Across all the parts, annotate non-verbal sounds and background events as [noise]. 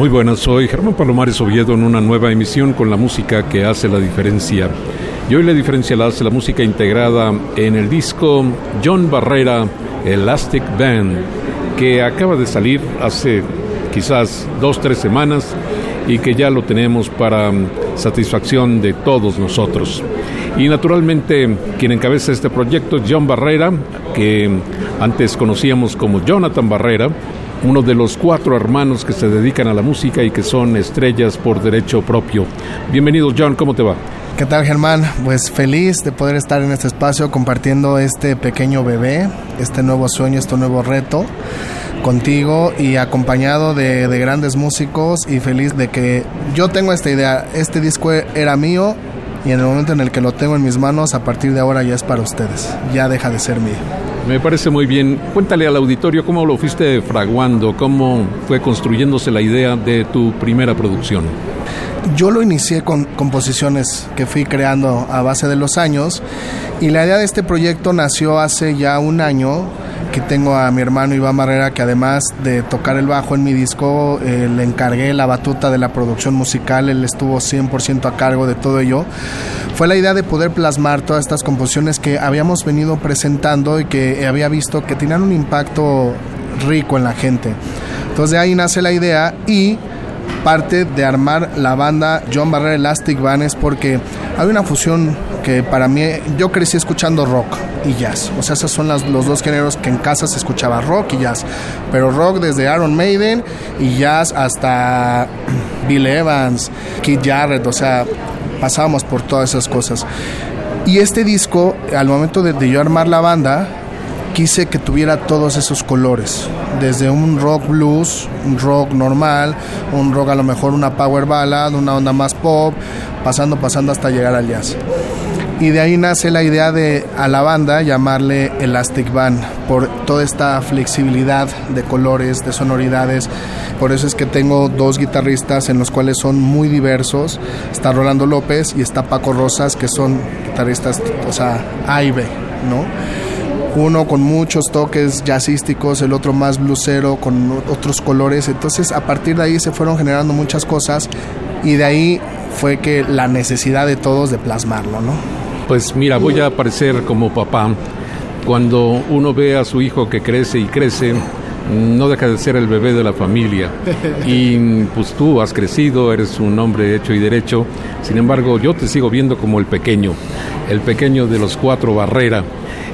Muy buenas, soy Germán Palomares Oviedo en una nueva emisión con la música que hace la diferencia. Y hoy la diferencia la hace la música integrada en el disco John Barrera Elastic Band, que acaba de salir hace quizás dos, tres semanas y que ya lo tenemos para mm, satisfacción de todos nosotros. Y naturalmente quien encabeza este proyecto es John Barrera, que antes conocíamos como Jonathan Barrera, uno de los cuatro hermanos que se dedican a la música y que son estrellas por derecho propio. Bienvenido John, ¿cómo te va? ¿Qué tal Germán? Pues feliz de poder estar en este espacio compartiendo este pequeño bebé, este nuevo sueño, este nuevo reto contigo y acompañado de, de grandes músicos y feliz de que yo tengo esta idea, este disco era mío y en el momento en el que lo tengo en mis manos, a partir de ahora ya es para ustedes, ya deja de ser mío. Me parece muy bien. Cuéntale al auditorio cómo lo fuiste fraguando, cómo fue construyéndose la idea de tu primera producción. Yo lo inicié con composiciones que fui creando a base de los años y la idea de este proyecto nació hace ya un año Aquí tengo a mi hermano Iván Barrera, que además de tocar el bajo en mi disco, eh, le encargué la batuta de la producción musical, él estuvo 100% a cargo de todo ello. Fue la idea de poder plasmar todas estas composiciones que habíamos venido presentando y que había visto que tenían un impacto rico en la gente. Entonces de ahí nace la idea y parte de armar la banda John Barrera Elastic Band es porque hay una fusión que para mí, yo crecí escuchando rock y jazz. O sea, esos son los dos géneros que en casa se escuchaba rock y jazz. Pero rock desde Aaron Maiden y jazz hasta [clears throat] Bill Evans, Keith Jarrett, o sea, pasábamos por todas esas cosas. Y este disco, al momento de, de yo armar la banda, quise que tuviera todos esos colores, desde un rock blues, un rock normal, un rock a lo mejor una power ballad, una onda más pop, pasando, pasando hasta llegar al jazz. Y de ahí nace la idea de a la banda llamarle Elastic Band, por toda esta flexibilidad de colores, de sonoridades. Por eso es que tengo dos guitarristas en los cuales son muy diversos. Está Rolando López y está Paco Rosas, que son guitarristas, o sea, A y B, ¿no? uno con muchos toques jazzísticos, el otro más blusero con otros colores. Entonces a partir de ahí se fueron generando muchas cosas y de ahí fue que la necesidad de todos de plasmarlo, ¿no? Pues mira, voy a aparecer como papá. Cuando uno ve a su hijo que crece y crece, no deja de ser el bebé de la familia. Y pues tú has crecido, eres un hombre hecho y derecho. Sin embargo, yo te sigo viendo como el pequeño, el pequeño de los cuatro Barrera.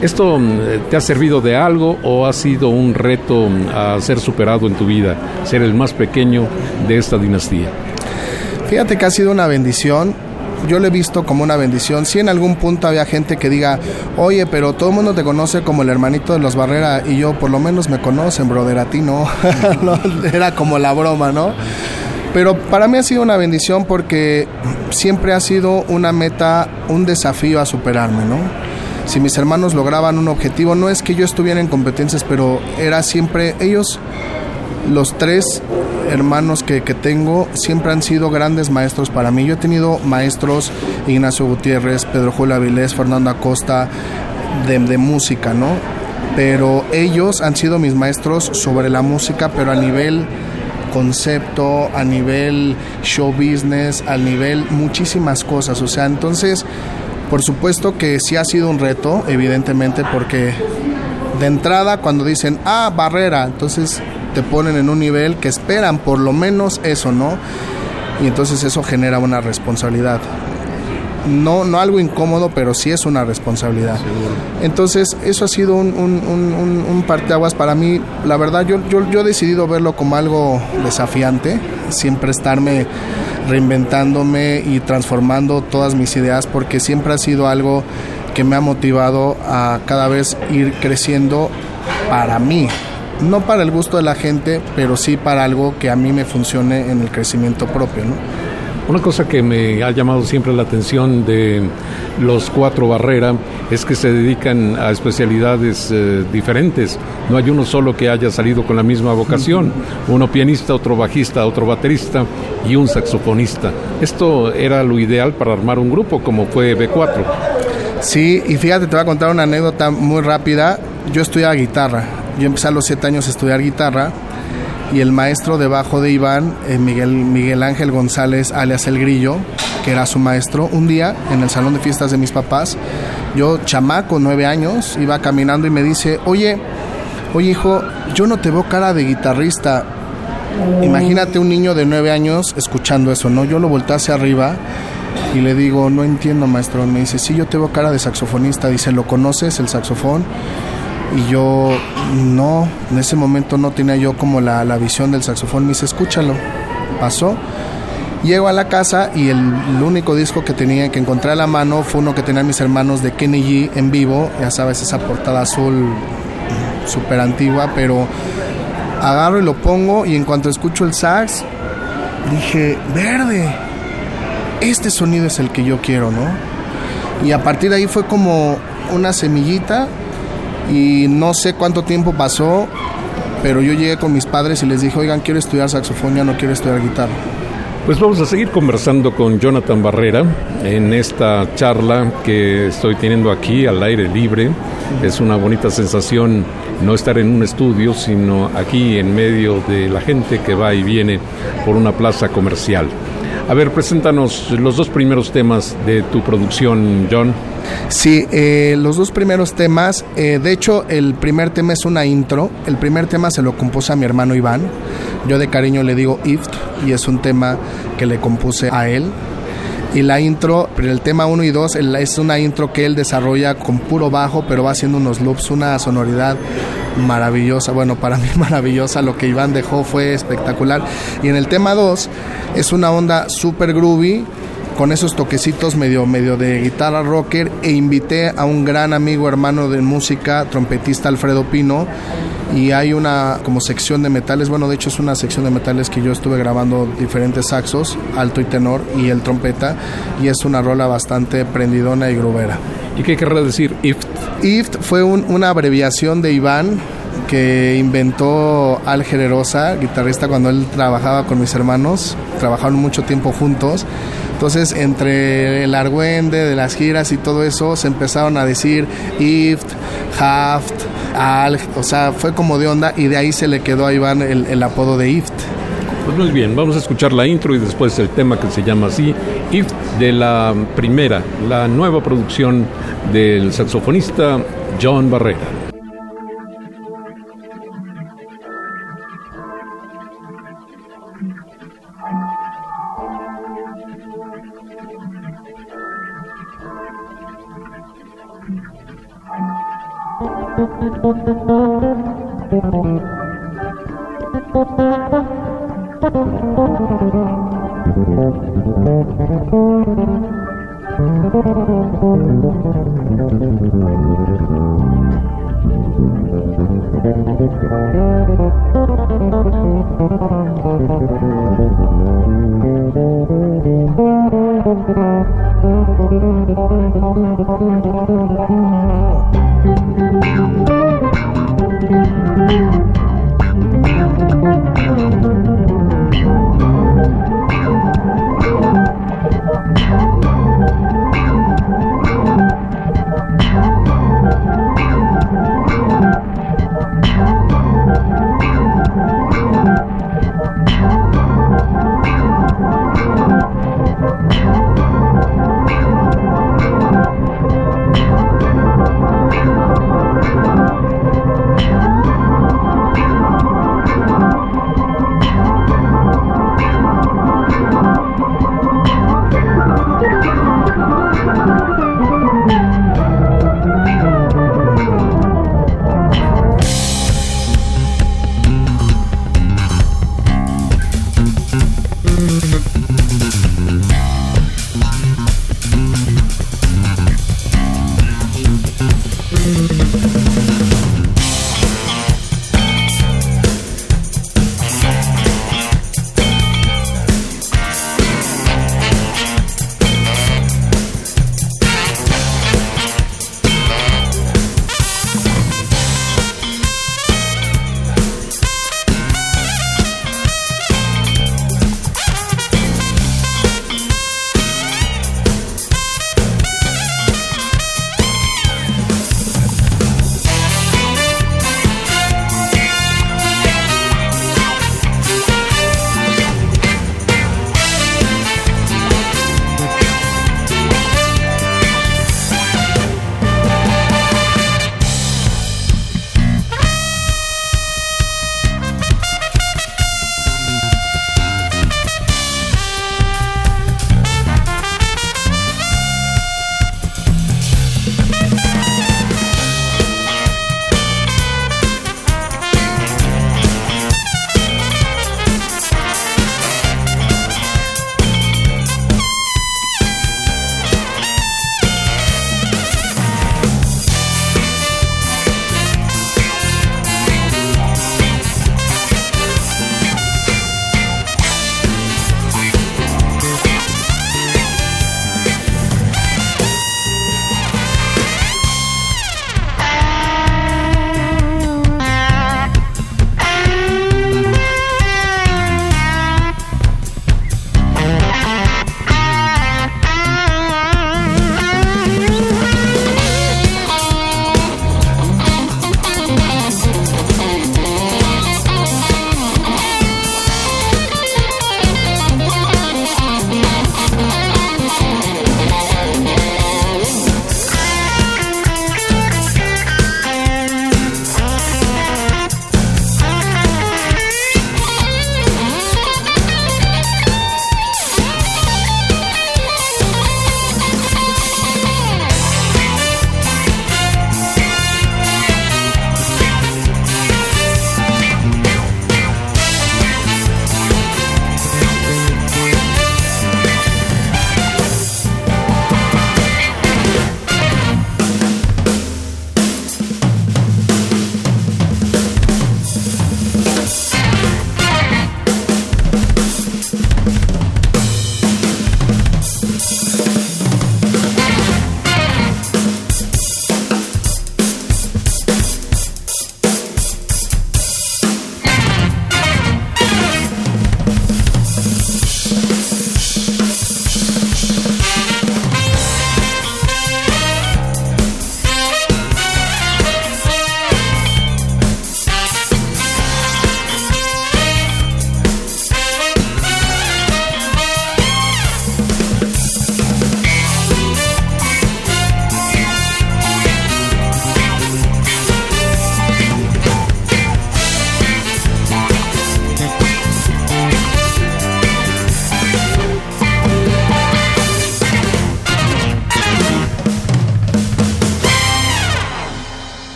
¿Esto mm, te ha servido de algo o ha sido un reto mm, a ser superado en tu vida, ser el más pequeño de esta dinastía? Fíjate que ha sido una bendición yo lo he visto como una bendición. Si en algún punto había gente que diga, oye, pero todo el mundo te conoce como el hermanito de los Barrera y yo por lo menos me conocen, brother, a ti [laughs] no. Era como la broma, ¿no? Pero para mí ha sido una bendición porque siempre ha sido una meta, un desafío a superarme, ¿no? Si mis hermanos lograban un objetivo, no es que yo estuviera en competencias, pero era siempre ellos, los tres hermanos que, tengo siempre han sido grandes maestros para mí. Yo he tenido maestros, Ignacio Gutiérrez, Pedro Julio Avilés, Fernando Acosta, de, de música, ¿no? Pero ellos han sido mis maestros sobre la música, pero a nivel concepto, a nivel show business, a nivel muchísimas cosas. O sea, entonces, por supuesto que sí ha sido un reto, evidentemente, porque de entrada cuando dicen, ah, barrera, entonces te ponen en un nivel que esperan por lo menos eso, ¿no? Y entonces eso genera una responsabilidad no, no algo incómodo, pero sí es una responsabilidad. Entonces, eso ha sido un, un, un, parteaguas para mí. La verdad, yo, yo, yo he decidido verlo como algo desafiante, siempre estarme reinventándome y transformando todas mis ideas, porque siempre ha sido algo que me ha motivado a cada vez ir creciendo para mí. No para el gusto de la gente, pero sí para algo que a mí me funcione en el crecimiento propio. ¿no? Una cosa que me ha llamado siempre la atención de los cuatro Barrera es que se dedican a especialidades eh, diferentes. No hay uno solo que haya salido con la misma vocación. Uno pianista, otro bajista, otro baterista y un saxofonista. Esto era lo ideal para armar un grupo como fue B4. Sí, y fíjate, te voy a contar una anécdota muy rápida. Yo estudiaba guitarra. Yo empecé a los siete años a estudiar guitarra y el maestro debajo de Iván, eh, Miguel, Miguel Ángel González, alias El Grillo, que era su maestro, un día en el salón de fiestas de mis papás, yo chamaco, nueve años, iba caminando y me dice, oye, oye hijo, yo no te veo cara de guitarrista. Imagínate un niño de nueve años escuchando eso, ¿no? Yo lo volteé hacia arriba y le digo, no entiendo, maestro. Me dice, sí, yo te veo cara de saxofonista. Dice, ¿lo conoces el saxofón? Y yo no, en ese momento no tenía yo como la, visión del saxofón, me dice, escúchalo, pasó. Llego a la casa y el, único disco que tenía que encontrar a la mano fue uno que tenían mis hermanos de Kenny G en vivo, ya sabes, esa portada azul súper antigua, pero agarro y lo pongo y en cuanto escucho el sax, dije, verde, este sonido es el que yo quiero, ¿no? Y a partir de ahí fue como una semillita y no sé cuánto tiempo pasó, pero yo llegué con mis padres y les dije, oigan, quiero estudiar saxofón, ya no quiero estudiar guitarra. Pues vamos a seguir conversando con Jonathan Barrera en esta charla que estoy teniendo aquí al aire libre. Es una bonita sensación no estar en un estudio, sino aquí en medio de la gente que va y viene por una plaza comercial. A ver, preséntanos los dos primeros temas de tu producción, John. Sí, eh, los dos primeros temas, eh, de hecho el primer tema es una intro, el primer tema se lo compuse a mi hermano Iván, yo de cariño le digo Ift y es un tema que le compuse a él. Y la intro, el tema 1 y 2 es una intro que él desarrolla con puro bajo, pero va haciendo unos loops, una sonoridad maravillosa, bueno, para mí [laughs] maravillosa, lo que Iván dejó fue espectacular. Y en el tema 2 es una onda super groovy, con esos toquecitos medio, medio de guitarra rocker e invité a un gran amigo hermano de música, trompetista Alfredo Pino, y hay una como sección de metales, bueno de hecho es una sección de metales que yo estuve grabando diferentes saxos, alto y tenor y el trompeta, y es una rola bastante prendidona y grubera. ¿Y qué querrá decir IFT? IFT fue una abreviación de Iván que inventó Al Generosa, guitarrista cuando él trabajaba con mis hermanos, trabajaron mucho tiempo juntos entonces, entre el argüende de las giras y todo eso, se empezaron a decir Ift, Haft, Al, o sea, fue como de onda y de ahí se le quedó a Iván el, el apodo de Ift. Pues muy bien, vamos a escuchar la intro y después el tema que se llama así, Ift, de la primera, la nueva producción del saxofonista John Barrera.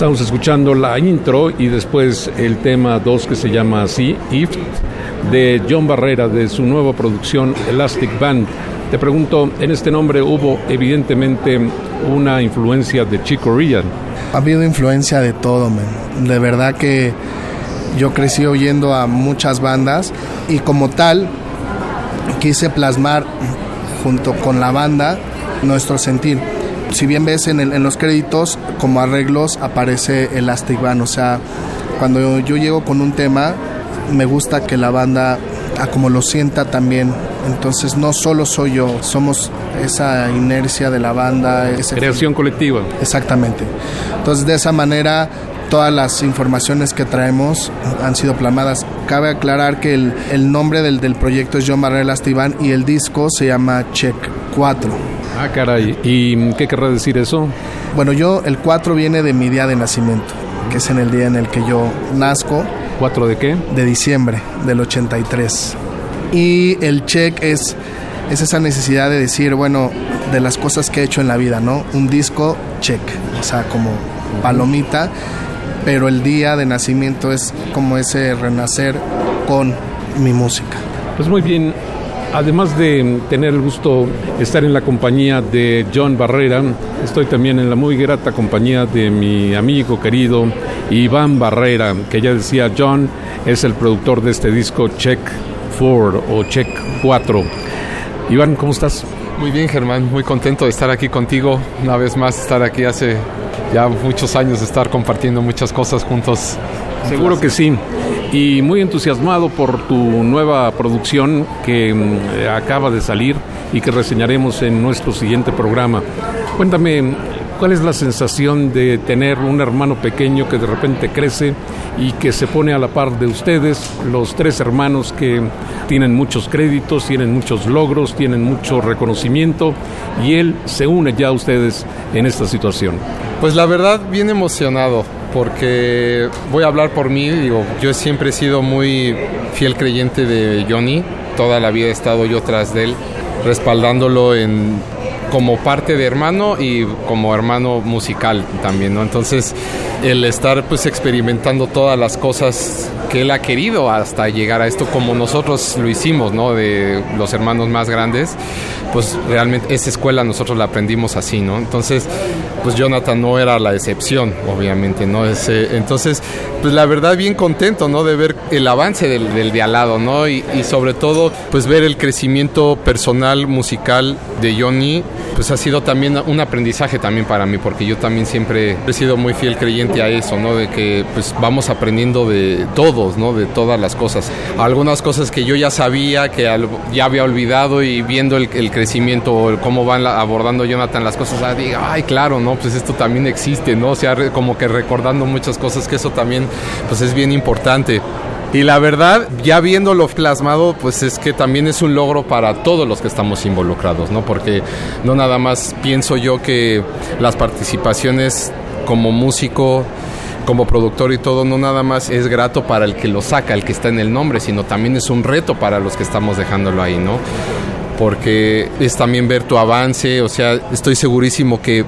Estamos escuchando la intro y después el tema 2 que se llama así, If, de John Barrera, de su nueva producción Elastic Band. Te pregunto, en este nombre hubo evidentemente una influencia de Chico Rian. Ha habido influencia de todo, man. de verdad que yo crecí oyendo a muchas bandas y como tal quise plasmar junto con la banda nuestro sentir si bien ves en, los créditos como arreglos aparece Elastic Band, o sea, cuando yo llego con un tema me gusta que la banda a como lo sienta también. Entonces no solo soy yo, somos esa inercia de la banda. Esa Creación colectiva. Exactamente. Entonces de esa manera todas las informaciones que traemos han sido plamadas. Cabe aclarar que el, el nombre del, del, proyecto es John Barrera Estivan y el disco se llama Check 4. Ah, caray. ¿Y qué querrá decir eso? Bueno, yo, el 4 viene de mi día de nacimiento, que es en el día en el que yo nazco. ¿4 de qué? De diciembre del 83. Y el check es, es esa necesidad de decir, bueno, de las cosas que he hecho en la vida, ¿no? Un disco, check. O sea, como palomita. Pero el día de nacimiento es como ese renacer con mi música. Pues muy bien, además de tener el gusto de estar en la compañía de John Barrera, estoy también en la muy grata compañía de mi amigo querido Iván Barrera, que ya decía John es el productor de este disco Check 4 o Check 4. Iván, ¿cómo estás? Muy bien, Germán, muy contento de estar aquí contigo, una vez más estar aquí hace ya muchos años estar compartiendo muchas cosas juntos. Seguro que sí. Y muy entusiasmado por tu nueva producción que mm, acaba de salir y que reseñaremos en nuestro siguiente programa. Cuéntame, ¿cuál es la sensación de tener un hermano pequeño que de repente crece y que se pone a la par de ustedes, los tres hermanos que tienen muchos créditos, tienen muchos logros, tienen mucho reconocimiento y él se une ya a ustedes en esta situación? Pues la verdad, bien emocionado porque voy a hablar por mí, digo, yo siempre he sido muy fiel creyente de Johnny, toda la vida he estado yo tras de él, respaldándolo en como parte de hermano y como hermano musical también, ¿no? Entonces, el estar pues experimentando todas las cosas que él ha querido hasta llegar a esto como nosotros lo hicimos, ¿no? De los hermanos más grandes, pues realmente esa escuela nosotros la aprendimos así, ¿no? Entonces, pues Jonathan no era la excepción, obviamente, ¿no? Ese, entonces, pues la verdad bien contento, ¿no? De ver el avance del, del de al lado, ¿no? Y, y sobre todo, pues ver el crecimiento personal, musical de Johnny, pues ha sido también un aprendizaje también para mí, porque yo también siempre he sido muy fiel creyente a eso, ¿no? De que pues vamos aprendiendo de todos, ¿no? De todas las cosas. Algunas cosas que yo ya sabía, que ya había olvidado y viendo el, el crecimiento, cómo van abordando Jonathan las cosas, ah, digo, ay, claro, ¿no? Pues esto también existe, ¿no? O sea, como que recordando muchas cosas, que eso también pues es bien importante. Y la verdad, ya viéndolo plasmado, pues es que también es un logro para todos los que estamos involucrados, ¿no? Porque no nada más pienso yo que las participaciones como músico, como productor y todo, no nada más es grato para el que lo saca, el que está en el nombre, sino también es un reto para los que estamos dejándolo ahí, ¿no? Porque es también ver tu avance, o sea, estoy segurísimo que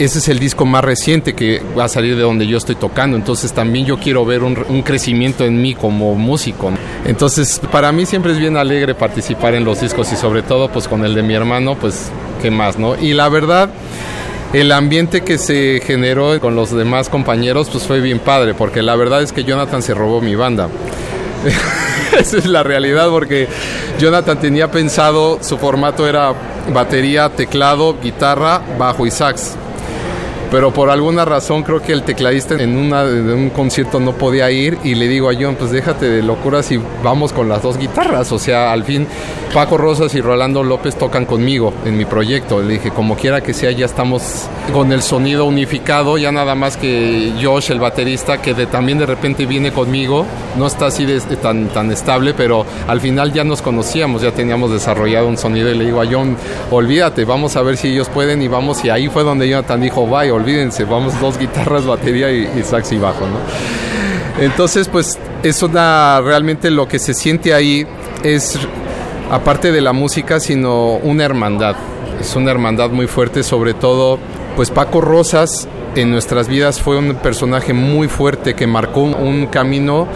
ese es el disco más reciente que va a salir de donde yo estoy tocando, entonces también yo quiero ver un, crecimiento en mí como músico. Entonces, para mí siempre es bien alegre participar en los discos y sobre todo pues con el de mi hermano, pues qué más, ¿no? Y la verdad, el ambiente que se generó con los demás compañeros pues fue bien padre, porque la verdad es que Jonathan se robó mi banda. [laughs] Esa es la realidad porque Jonathan tenía pensado, su formato era batería, teclado, guitarra, bajo y sax pero por alguna razón creo que el tecladista en, una, un concierto no podía ir y le digo a John, pues déjate de locuras y vamos con las dos guitarras. O sea, al fin Paco Rosas y Rolando López tocan conmigo en mi proyecto. Le dije, como quiera que sea, ya estamos con el sonido unificado, ya nada más que Josh, el baterista, que de, también de repente viene conmigo, no está así tan, tan estable, pero al final ya nos conocíamos, ya teníamos desarrollado un sonido y le digo a John, olvídate, vamos a ver si ellos pueden y vamos, y ahí fue donde Jonathan dijo, vaya, olvídense, vamos dos guitarras, batería y, y sax y bajo, ¿no? Entonces, pues es una, realmente lo que se siente ahí es, aparte de la música, sino una hermandad. Es una hermandad muy fuerte, sobre todo, pues Paco Rosas en nuestras vidas fue un personaje muy fuerte que marcó un camino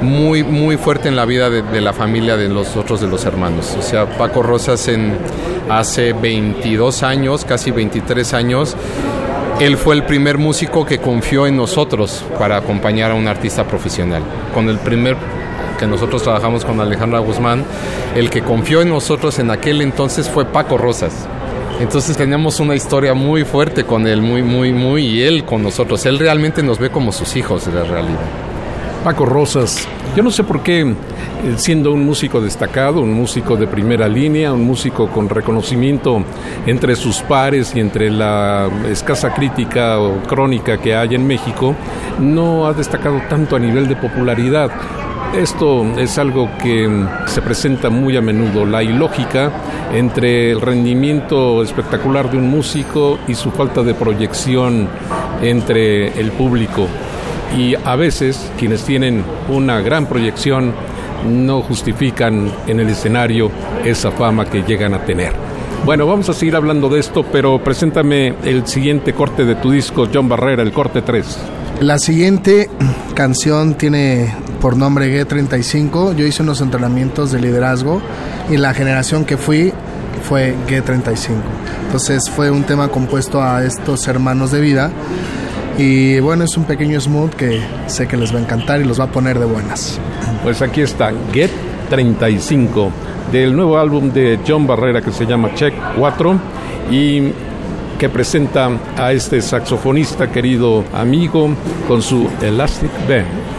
muy, muy fuerte en la vida de, de, la familia de los otros de los hermanos. O sea, Paco Rosas en hace 22 años, casi 23 años, él fue el primer músico que confió en nosotros para acompañar a un artista profesional. Con el primer que nosotros trabajamos con Alejandra Guzmán, el que confió en nosotros en aquel entonces fue Paco Rosas. Entonces tenemos una historia muy fuerte con él, muy, muy, muy, y él con nosotros. Él realmente nos ve como sus hijos, en la realidad. Paco Rosas, yo no sé por qué, siendo un músico destacado, un músico de primera línea, un músico con reconocimiento entre sus pares y entre la escasa crítica o crónica que hay en México, no ha destacado tanto a nivel de popularidad. Esto es algo que se presenta muy a menudo, la ilógica entre el rendimiento espectacular de un músico y su falta de proyección entre el público. Y a veces quienes tienen una gran proyección no justifican en el escenario esa fama que llegan a tener. Bueno, vamos a seguir hablando de esto, pero preséntame el siguiente corte de tu disco, John Barrera, el corte 3. La siguiente canción tiene por nombre G35. Yo hice unos entrenamientos de liderazgo y la generación que fui fue G35. Entonces fue un tema compuesto a estos hermanos de vida. Y bueno, es un pequeño smooth que sé que les va a encantar y los va a poner de buenas. Pues aquí está, Get 35, del nuevo álbum de John Barrera que se llama Check 4 y que presenta a este saxofonista querido amigo con su Elastic Band.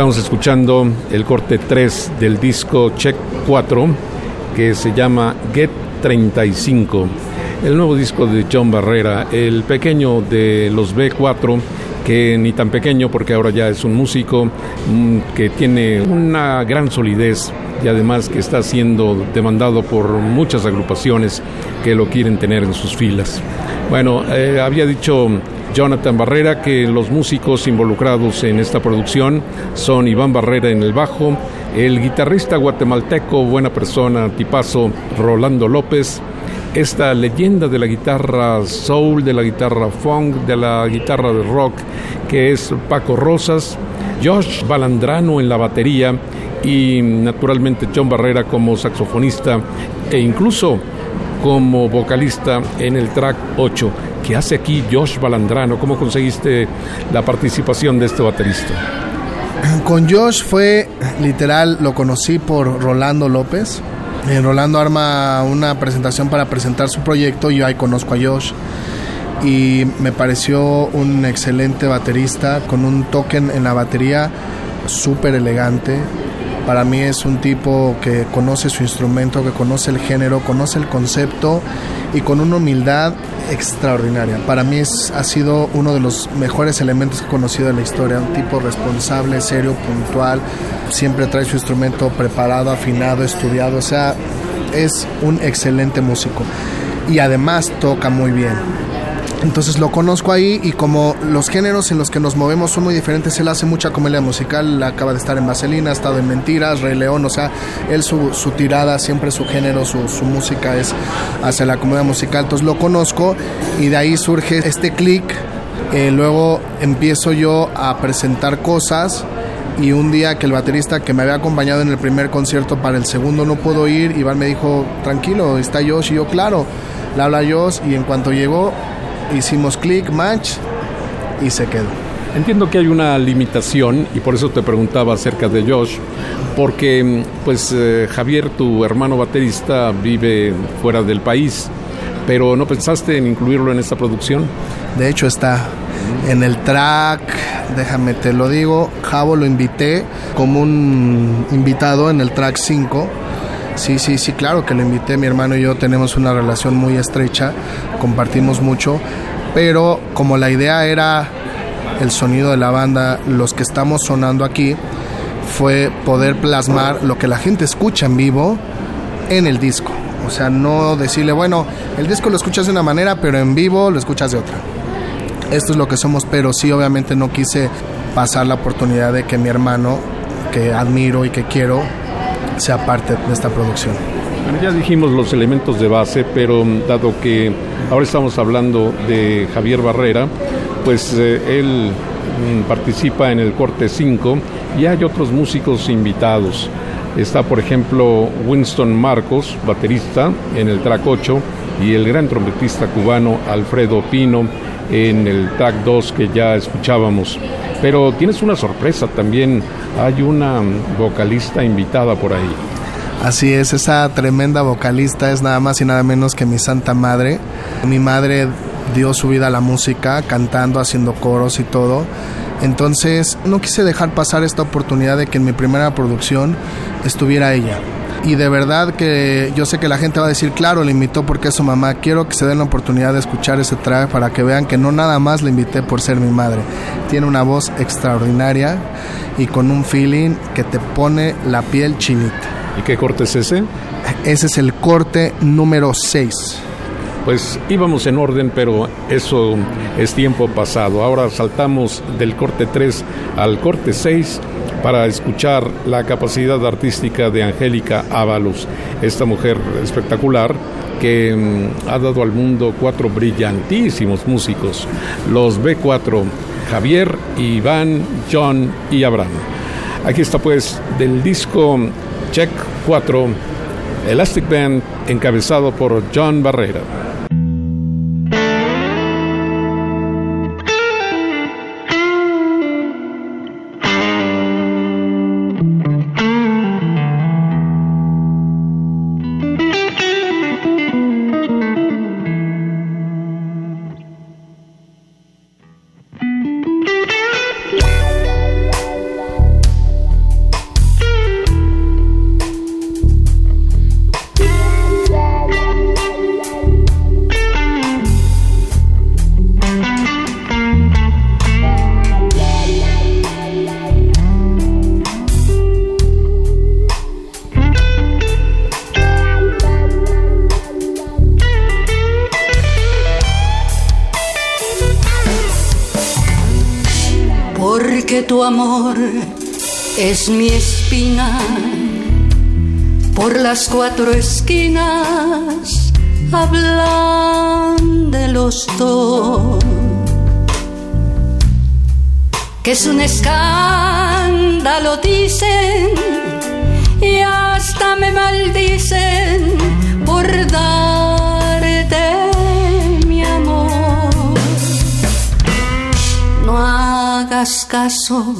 Estamos escuchando el corte 3 del disco Check 4 que se llama Get 35. El nuevo disco de John Barrera, el pequeño de los B4 que ni tan pequeño porque ahora ya es un músico mm, que tiene una gran solidez y además que está siendo demandado por muchas agrupaciones que lo quieren tener en sus filas. Bueno, eh, había dicho Jonathan Barrera que los músicos involucrados en esta producción son Iván Barrera en el bajo, el guitarrista guatemalteco, buena persona, tipazo, Rolando López, esta leyenda de la guitarra soul, de la guitarra funk, de la guitarra de rock, que es Paco Rosas, Josh Balandrano en la batería y naturalmente John Barrera como saxofonista e incluso como vocalista en el track 8. ¿Qué hace aquí Josh Balandrano? ¿Cómo conseguiste la participación de este baterista? Con Josh fue literal, lo conocí por Rolando López. Eh, Rolando arma una presentación para presentar su proyecto y yo ahí conozco a Josh. Y me pareció un excelente baterista con un token en la batería súper elegante, para mí es un tipo que conoce su instrumento, que conoce el género, conoce el concepto y con una humildad extraordinaria. Para mí es, ha sido uno de los mejores elementos que he conocido en la historia. Un tipo responsable, serio, puntual. Siempre trae su instrumento preparado, afinado, estudiado. O sea, es un excelente músico. Y además toca muy bien. Entonces lo conozco ahí y como los géneros en los que nos movemos son muy diferentes, él hace mucha comedia musical, acaba de estar en Vaselina, ha estado en Mentiras, Rey León, o sea, él su, tirada, siempre su género, su, música es hacia la comedia musical, entonces lo conozco y de ahí surge este click, eh, luego empiezo yo a presentar cosas y un día que el baterista que me había acompañado en el primer concierto para el segundo no pudo ir, Iván me dijo, tranquilo, está Josh y yo, claro, le habla Josh y en cuanto llegó hicimos clic, match y se quedó. Entiendo que hay una limitación y por eso te preguntaba acerca de Josh, porque pues eh, Javier, tu hermano baterista, vive fuera del país, pero ¿no pensaste en incluirlo en esta producción? De hecho está en el track, déjame te lo digo, Javo lo invité como un invitado en el track 5 Sí, sí, sí, claro que lo invité. Mi hermano y yo tenemos una relación muy estrecha, compartimos mucho, pero como la idea era el sonido de la banda, los que estamos sonando aquí, fue poder plasmar lo que la gente escucha en vivo en el disco. O sea, no decirle, bueno, el disco lo escuchas de una manera, pero en vivo lo escuchas de otra. Esto es lo que somos, pero sí, obviamente no quise pasar la oportunidad de que mi hermano, que admiro y que quiero, sea parte de esta producción. ya dijimos los elementos de base, pero dado que ahora estamos hablando de Javier Barrera, pues eh, él mm, participa en el corte 5 y hay otros músicos invitados. Está, por ejemplo, Winston Marcos, baterista, en el track 8, y el gran trompetista cubano Alfredo Pino en el track 2 que ya escuchábamos. Pero tienes una sorpresa también, hay una vocalista invitada por ahí. Así es, esa tremenda vocalista es nada más y nada menos que mi santa madre. Mi madre dio su vida a la música, cantando, haciendo coros y todo. Entonces no quise dejar pasar esta oportunidad de que en mi primera producción estuviera ella y de verdad que yo sé que la gente va a decir, claro, le invitó porque es su mamá. Quiero que se den la oportunidad de escuchar ese track para que vean que no nada más le invité por ser mi madre. Tiene una voz extraordinaria y con un feeling que te pone la piel chinita. ¿Y qué corte es ese? Ese es el corte número 6. Pues íbamos en orden, pero eso es tiempo pasado. Ahora saltamos del corte 3 al corte 6 para escuchar la capacidad artística de Angélica Ábalos, esta mujer espectacular que mm, ha dado al mundo cuatro brillantísimos músicos, los B4, Javier, Iván, John y Abraham. Aquí está pues del disco Check 4, Elastic Band, encabezado por John Barrera. Es mi espina por las cuatro esquinas hablan de los dos que es un escándalo dicen y hasta me maldicen por darte mi amor. No hagas caso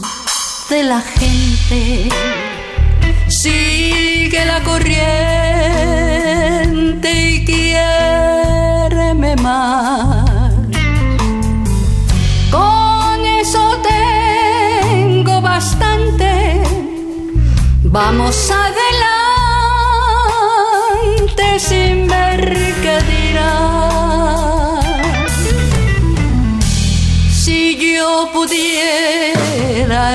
de la gente sigue la corriente y quiéreme más. Con eso tengo bastante. Vamos adelante sin ver qué dirá. Si yo pudiera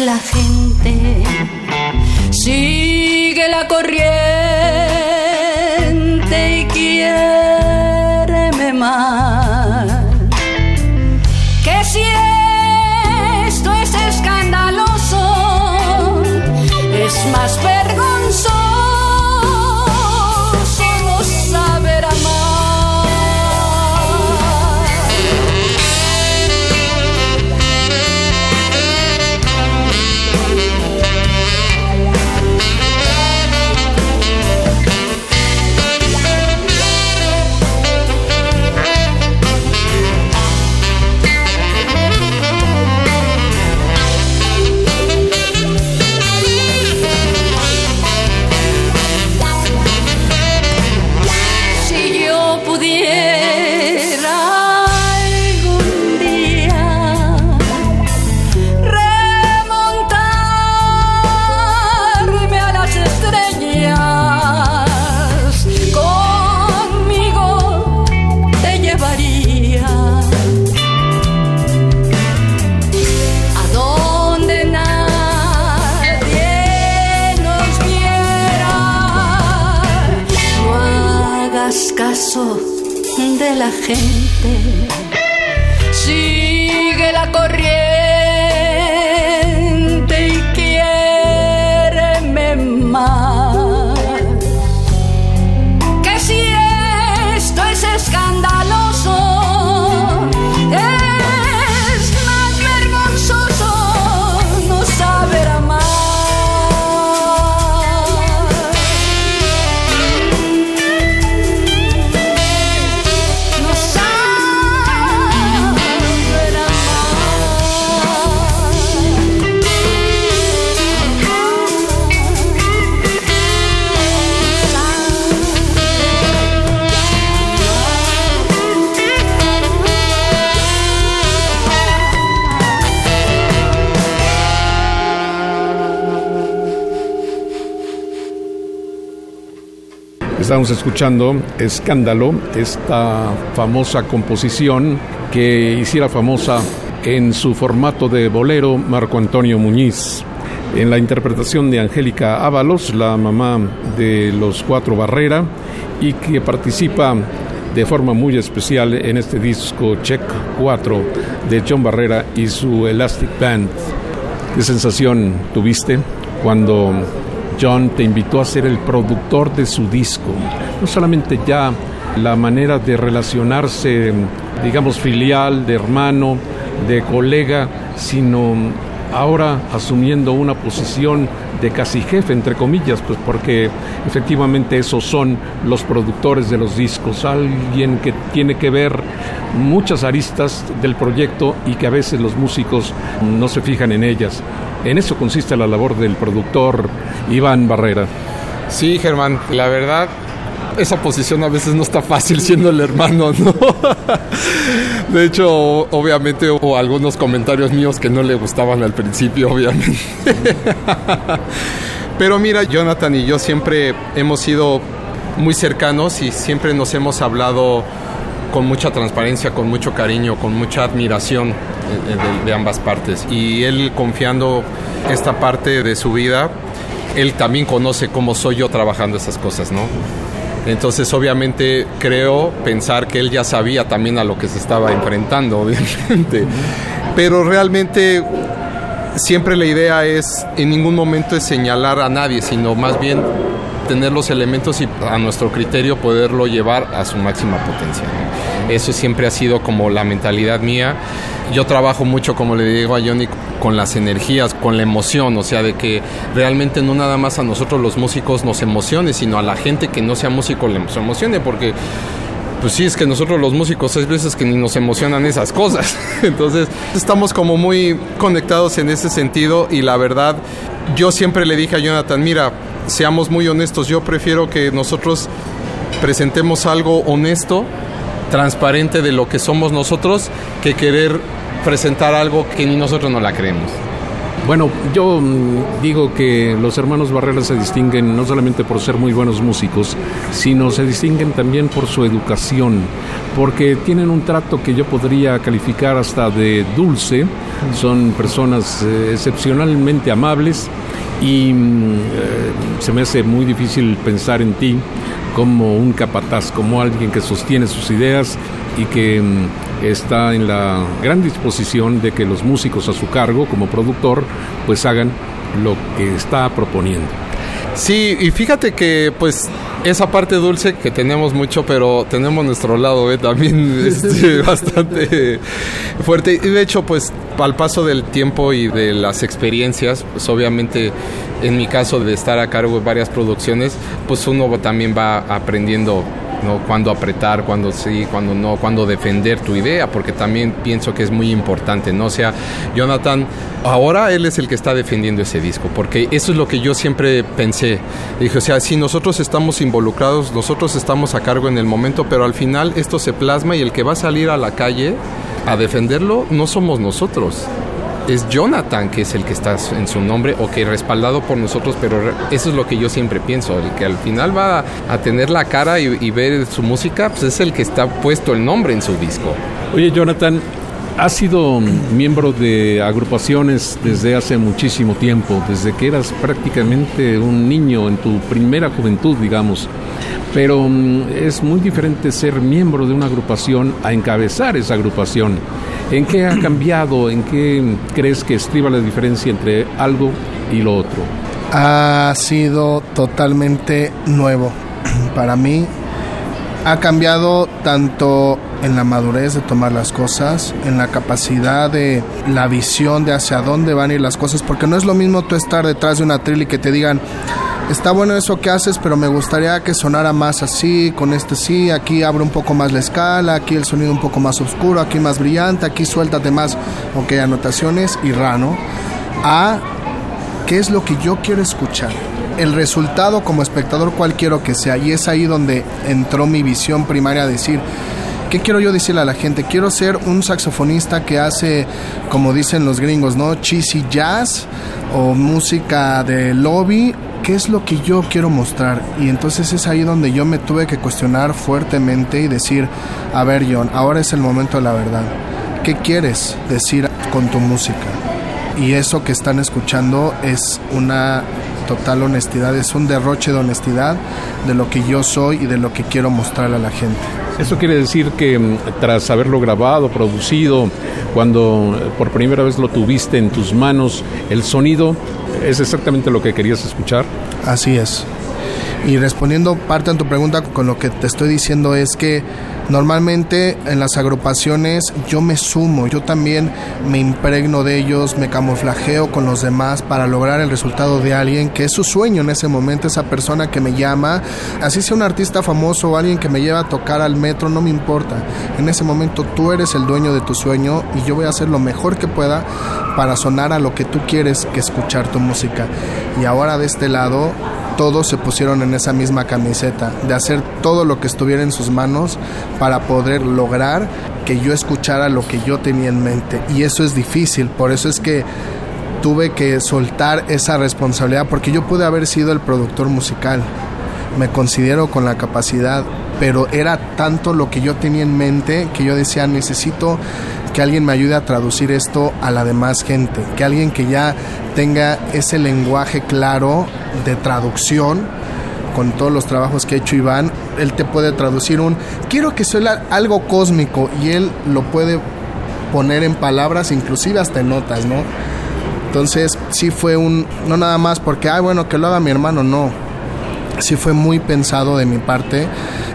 la gente. Sigue la corriente Estamos escuchando Escándalo, esta famosa composición que hiciera famosa en su formato de bolero Marco Antonio Muñiz. En la interpretación de Angélica Ábalos, la mamá de los cuatro Barrera, y que participa de forma muy especial en este disco Check 4 de John Barrera y su Elastic Band. ¿Qué sensación tuviste cuando John te invitó a ser el productor de su disco. No solamente ya la manera de relacionarse, digamos, filial, de hermano, de colega, sino ahora asumiendo una posición de casi jefe, entre comillas, pues porque efectivamente esos son los productores de los discos, alguien que tiene que ver muchas aristas del proyecto y que a veces los músicos no se fijan en ellas. En eso consiste la labor del productor Iván Barrera. Sí, Germán, la verdad esa posición a veces no está fácil siendo el hermano, ¿no? [laughs] De hecho, obviamente hubo algunos comentarios míos que no le gustaban al principio, obviamente. [laughs] Pero mira, Jonathan y yo siempre hemos sido muy cercanos y siempre nos hemos hablado con mucha transparencia, con mucho cariño, con mucha admiración de, ambas partes. Y él confiando esta parte de su vida, él también conoce cómo soy yo trabajando esas cosas, ¿no? Entonces, obviamente, creo pensar que él ya sabía también a lo que se estaba enfrentando, [laughs] obviamente. Pero realmente siempre la idea es en ningún momento es señalar a nadie, sino más bien tener los elementos y a nuestro criterio poderlo llevar a su máxima potencia. Eso siempre ha sido como la mentalidad mía. Yo trabajo mucho, como le digo a Johnny, con las energías, con la emoción, o sea, de que realmente no nada más a nosotros los músicos nos emocione, sino a la gente que no sea músico le emocione, porque pues sí, es que nosotros los músicos hay veces que ni nos emocionan esas cosas. [laughs] Entonces, estamos como muy conectados en ese sentido y la verdad, yo siempre le dije a Jonathan, mira, seamos muy honestos, yo prefiero que nosotros presentemos algo honesto, transparente de lo que somos nosotros, que querer presentar algo que ni nosotros no la creemos. Bueno, yo mm, digo que los hermanos Barrera se distinguen no solamente por ser muy buenos músicos, sino se distinguen también por su educación, porque tienen un trato que yo podría calificar hasta de dulce, son personas eh, excepcionalmente amables y mm, eh, se me hace muy difícil pensar en ti como un capataz, como alguien que sostiene sus ideas y que mm, está en la gran disposición de que los músicos a su cargo como productor pues hagan lo que está proponiendo. Sí, y fíjate que pues esa parte dulce que tenemos mucho, pero tenemos nuestro lado ¿eh? también [laughs] este, [laughs] bastante fuerte. Y de hecho, pues al paso del tiempo y de las experiencias, pues obviamente en mi caso de estar a cargo de varias producciones, pues uno también va aprendiendo ¿no? Cuándo apretar, cuándo sí, cuándo no, cuándo defender tu idea, porque también pienso que es muy importante, ¿no? O sea, Jonathan, ahora él es el que está defendiendo ese disco, porque eso es lo que yo siempre pensé. Dije, o sea, si nosotros estamos involucrados, nosotros estamos a cargo en el momento, pero al final esto se plasma y el que va a salir a la calle a defenderlo no somos nosotros es Jonathan que es el que está en su nombre o que respaldado por nosotros, pero eso es lo que yo siempre pienso, el que al final va a tener la cara y, ver su música, pues es el que está puesto el nombre en su disco. Oye Jonathan, Has sido miembro de agrupaciones desde hace muchísimo tiempo, desde que eras prácticamente un niño en tu primera juventud, digamos. Pero mm, es muy diferente ser miembro de una agrupación a encabezar esa agrupación. ¿En qué ha cambiado? ¿En qué crees que estriba la diferencia entre algo y lo otro? Ha sido totalmente nuevo. [clears throat] Para mí ha cambiado tanto en la madurez de tomar las cosas, en la capacidad de la visión de hacia dónde van a ir las cosas, porque no es lo mismo tú estar detrás de una tril y que te digan, está bueno eso que haces, pero me gustaría que sonara más así, con este sí, aquí abre un poco más la escala, aquí el sonido un poco más oscuro, aquí más brillante, aquí suéltate más, ok, anotaciones y rano, a qué es lo que yo quiero escuchar. El resultado como espectador cual quiero que sea, y es ahí donde entró mi visión primaria decir, ¿Qué quiero yo decirle a la gente? Quiero ser un saxofonista que hace, como dicen los gringos, ¿no? Cheesy jazz o música de lobby qué es lo que yo quiero mostrar. Y entonces es ahí donde yo me tuve que cuestionar fuertemente y decir, a ver John, ahora es el momento de la verdad. ¿Qué quieres decir con tu música? Y eso que están escuchando es una total honestidad, es un derroche de honestidad de lo que yo soy y de lo que quiero mostrar a la gente. Eso quiere decir que mm, tras haberlo grabado, producido, cuando por primera vez lo tuviste en tus manos, el sonido es exactamente lo que querías escuchar. Así es. Y respondiendo parte de tu pregunta con lo que te estoy diciendo es que normalmente en las agrupaciones yo me sumo, yo también me impregno de ellos, me camuflajeo con los demás para lograr el resultado de alguien que es su sueño en ese momento, esa persona que me llama, así sea un artista famoso o alguien que me lleva a tocar al metro, no me importa. En ese momento tú eres el dueño de tu sueño y yo voy a hacer lo mejor que pueda para sonar a lo que tú quieres que escuchar tu música. Y ahora de este lado todos se pusieron en esa misma camiseta, de hacer todo lo que estuviera en sus manos para poder lograr que yo escuchara lo que yo tenía en mente. Y eso es difícil, por eso es que tuve que soltar esa responsabilidad, porque yo pude haber sido el productor musical, me considero con la capacidad, pero era tanto lo que yo tenía en mente que yo decía, necesito que alguien me ayude a traducir esto a la demás gente, que alguien que ya tenga ese lenguaje claro de traducción con todos los trabajos que ha hecho Iván, él te puede traducir un quiero que suene algo cósmico y él lo puede poner en palabras, inclusive hasta en notas, ¿no? Entonces, sí fue un no nada más porque ay, bueno, que lo haga mi hermano, no. Sí fue muy pensado de mi parte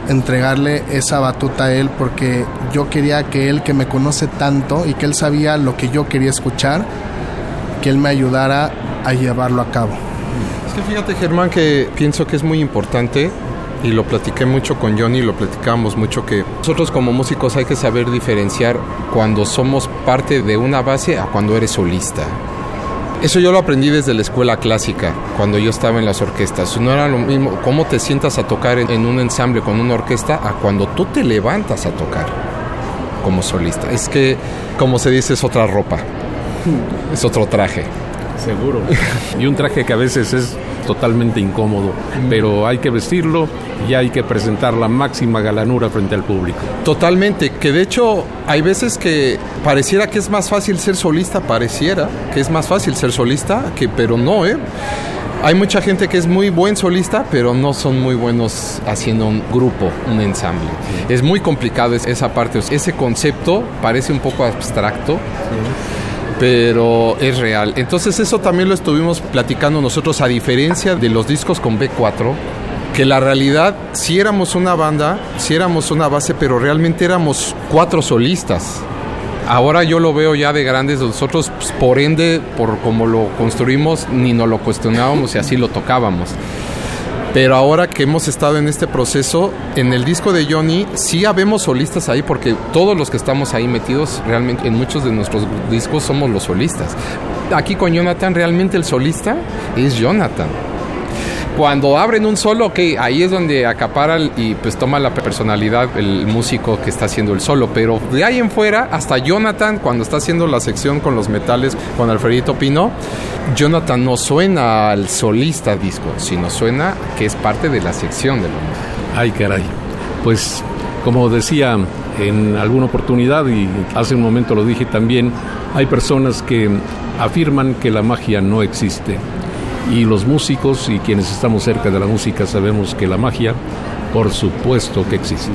entregarle esa batuta a él porque yo quería que él que me conoce tanto y que él sabía lo que yo quería escuchar, que él me ayudara a llevarlo a cabo. Es que fíjate Germán que pienso que es muy importante y lo platiqué mucho con Johnny, lo platicamos mucho que nosotros como músicos hay que saber diferenciar cuando somos parte de una base a cuando eres solista. Eso yo lo aprendí desde la escuela clásica, cuando yo estaba en las orquestas. No era lo mismo cómo te sientas a tocar en, un ensamble con una orquesta a cuando tú te levantas a tocar como solista. Es que, como se dice, es otra ropa, es otro traje. Seguro. y un traje que a veces es totalmente incómodo, pero hay que vestirlo y hay que presentar la máxima galanura frente al público. Totalmente, que de hecho hay veces que pareciera que es más fácil ser solista, pareciera que es más fácil ser solista, que pero no, ¿eh? Hay mucha gente que es muy buen solista, pero no son muy buenos haciendo un grupo, un ensamble. Es muy complicado esa parte. Ese concepto parece un poco abstracto pero es real. Entonces eso también lo estuvimos platicando nosotros a diferencia de los discos con B4, que la realidad si éramos una banda, si éramos una base, pero realmente éramos cuatro solistas. Ahora yo lo veo ya de grandes, nosotros pues, por ende, por como lo construimos, ni nos lo cuestionábamos y así lo tocábamos. Pero ahora que hemos estado en este proceso, en el disco de Johnny sí habemos solistas ahí porque todos los que estamos ahí metidos realmente en muchos de nuestros discos somos los solistas. Aquí con Jonathan realmente el solista es Jonathan cuando abren un solo, ok, ahí es donde acapara y pues toma la personalidad el músico que está haciendo el solo. Pero de ahí en fuera, hasta Jonathan, cuando está haciendo la sección con los metales con Alfredito Pino, Jonathan no suena al solista disco, sino suena que es parte de la sección de la Ay, caray. Pues como decía en alguna oportunidad y hace un momento lo dije también, hay personas que afirman que la magia no existe y los músicos y quienes estamos cerca de la música sabemos que la magia, por supuesto que existe.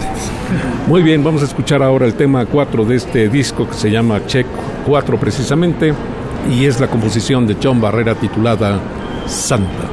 Muy bien, vamos a escuchar ahora el tema 4 de este disco que se llama Check 4 precisamente y es la composición de John Barrera titulada Santa.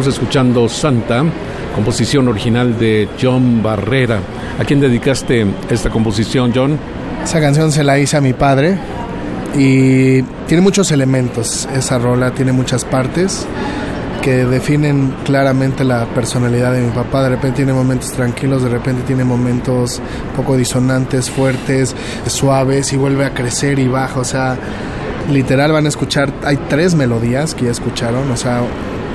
Estamos escuchando Santa, composición original de John Barrera. ¿A quién dedicaste esta composición, John? Esa canción se la hice a mi padre y tiene muchos elementos. Esa rola tiene muchas partes que definen claramente la personalidad de mi papá. De repente tiene momentos tranquilos, de repente tiene momentos poco disonantes, fuertes, suaves y vuelve a crecer y baja. O sea, literal van a escuchar, hay tres melodías que ya escucharon, o sea,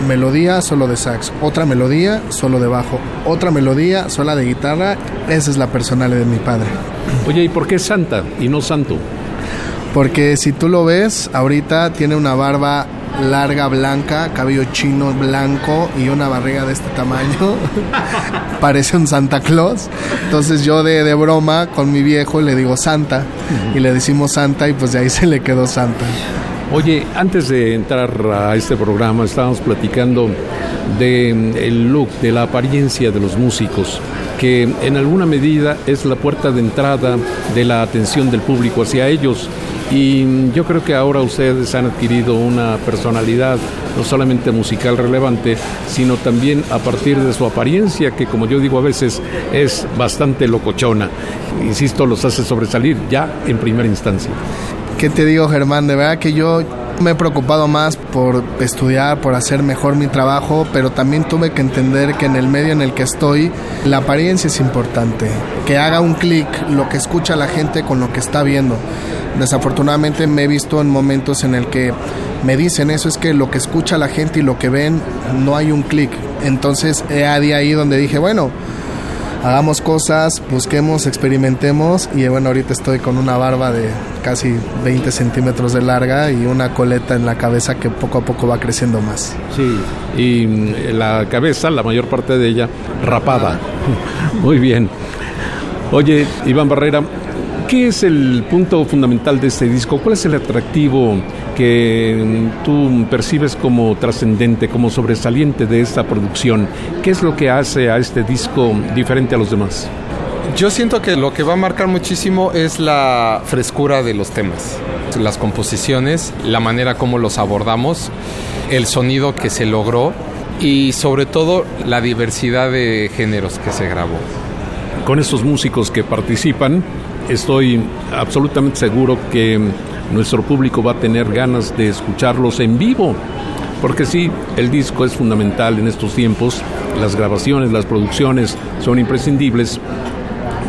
melodía solo de sax, otra melodía solo de bajo, otra melodía sola de guitarra. Esa es la personalidad de mi padre. Oye, ¿y por qué Santa y no Santo? Porque si tú lo ves, ahorita tiene una barba larga, blanca, cabello chino blanco y una barriga de este tamaño. [laughs] Parece un Santa Claus. Entonces yo de, de, broma con mi viejo le digo Santa y le decimos Santa y pues de ahí se le quedó Santa. Oye, antes de entrar a este programa estábamos platicando del el look, de la apariencia de los músicos, que en alguna medida es la puerta de entrada de la atención del público hacia ellos. Y yo creo que ahora ustedes han adquirido una personalidad no solamente musical relevante, sino también a partir de su apariencia, que como yo digo a veces es bastante locochona. Insisto, los hace sobresalir ya en primera instancia. ¿Qué te digo, Germán? De verdad que yo Me he preocupado más por estudiar, por hacer mejor mi trabajo, pero también tuve que entender que en el medio en el que estoy, la apariencia es importante. Que haga un clic lo que escucha la gente con lo que está viendo. Desafortunadamente me he visto en momentos en el que me dicen eso, es que lo que escucha la gente y lo que ven, no hay un clic. Entonces, he ahí donde dije, bueno, hagamos cosas, busquemos, experimentemos y bueno, ahorita estoy con una barba de casi 20 centímetros de larga y una coleta en la cabeza que poco a poco va creciendo más. Sí, y mm, la cabeza, la mayor parte de ella, rapada. [laughs] Muy bien. Oye, Iván Barrera, ¿qué es el punto fundamental de este disco? ¿Cuál es el atractivo que tú percibes como trascendente, como sobresaliente de esta producción? ¿Qué es lo que hace a este disco diferente a los demás? Yo siento que lo que va a marcar muchísimo es la frescura de los temas, las composiciones, la manera como los abordamos, el sonido que se logró y sobre todo la diversidad de géneros que se grabó. Con estos músicos que participan, estoy absolutamente seguro que nuestro público va a tener ganas de escucharlos en vivo. Porque sí, el disco es fundamental en estos tiempos, las grabaciones, las producciones son imprescindibles,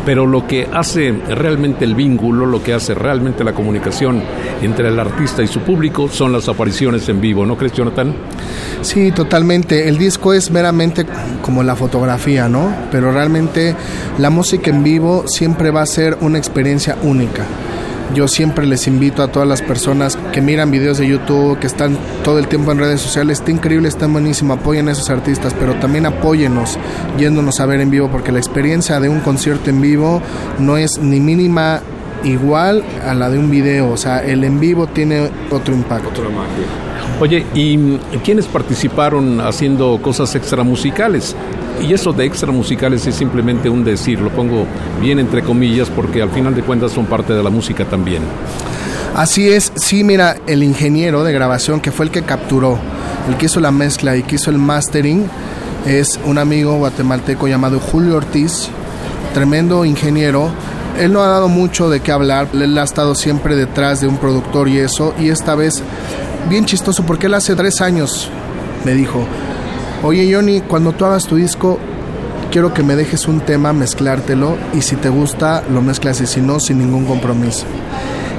pero lo que hace realmente el vínculo, lo que hace realmente la comunicación entre el artista y su público son las apariciones en vivo, ¿no crees, Jonathan? Sí, totalmente. El disco es meramente como la fotografía, ¿no? Pero realmente la música en vivo siempre va a ser una experiencia única. Yo siempre les invito a todas las personas que miran videos de YouTube, que están todo el tiempo en redes sociales, está increíble, está buenísimo, apoyen a esos artistas, pero también apóyenos yéndonos a ver en vivo, porque la experiencia de un concierto en vivo no es ni mínima igual a la de un video, o sea, el en vivo tiene otro impacto. Oye, ¿y quiénes participaron haciendo cosas extramusicales? Y eso de extra musicales es simplemente un decir, lo pongo bien entre comillas porque al final de cuentas son parte de la música también. Así es, sí, mira, el ingeniero de grabación que fue el que capturó, el que hizo la mezcla y que hizo el mastering, es un amigo guatemalteco llamado Julio Ortiz, tremendo ingeniero. Él no ha dado mucho de qué hablar, él ha estado siempre detrás de un productor y eso, y esta vez, bien chistoso, porque él hace tres años me dijo, oye Johnny, cuando tú hagas tu disco, quiero que me dejes un tema, mezclártelo y si te gusta, lo mezclas y si no, sin ningún compromiso.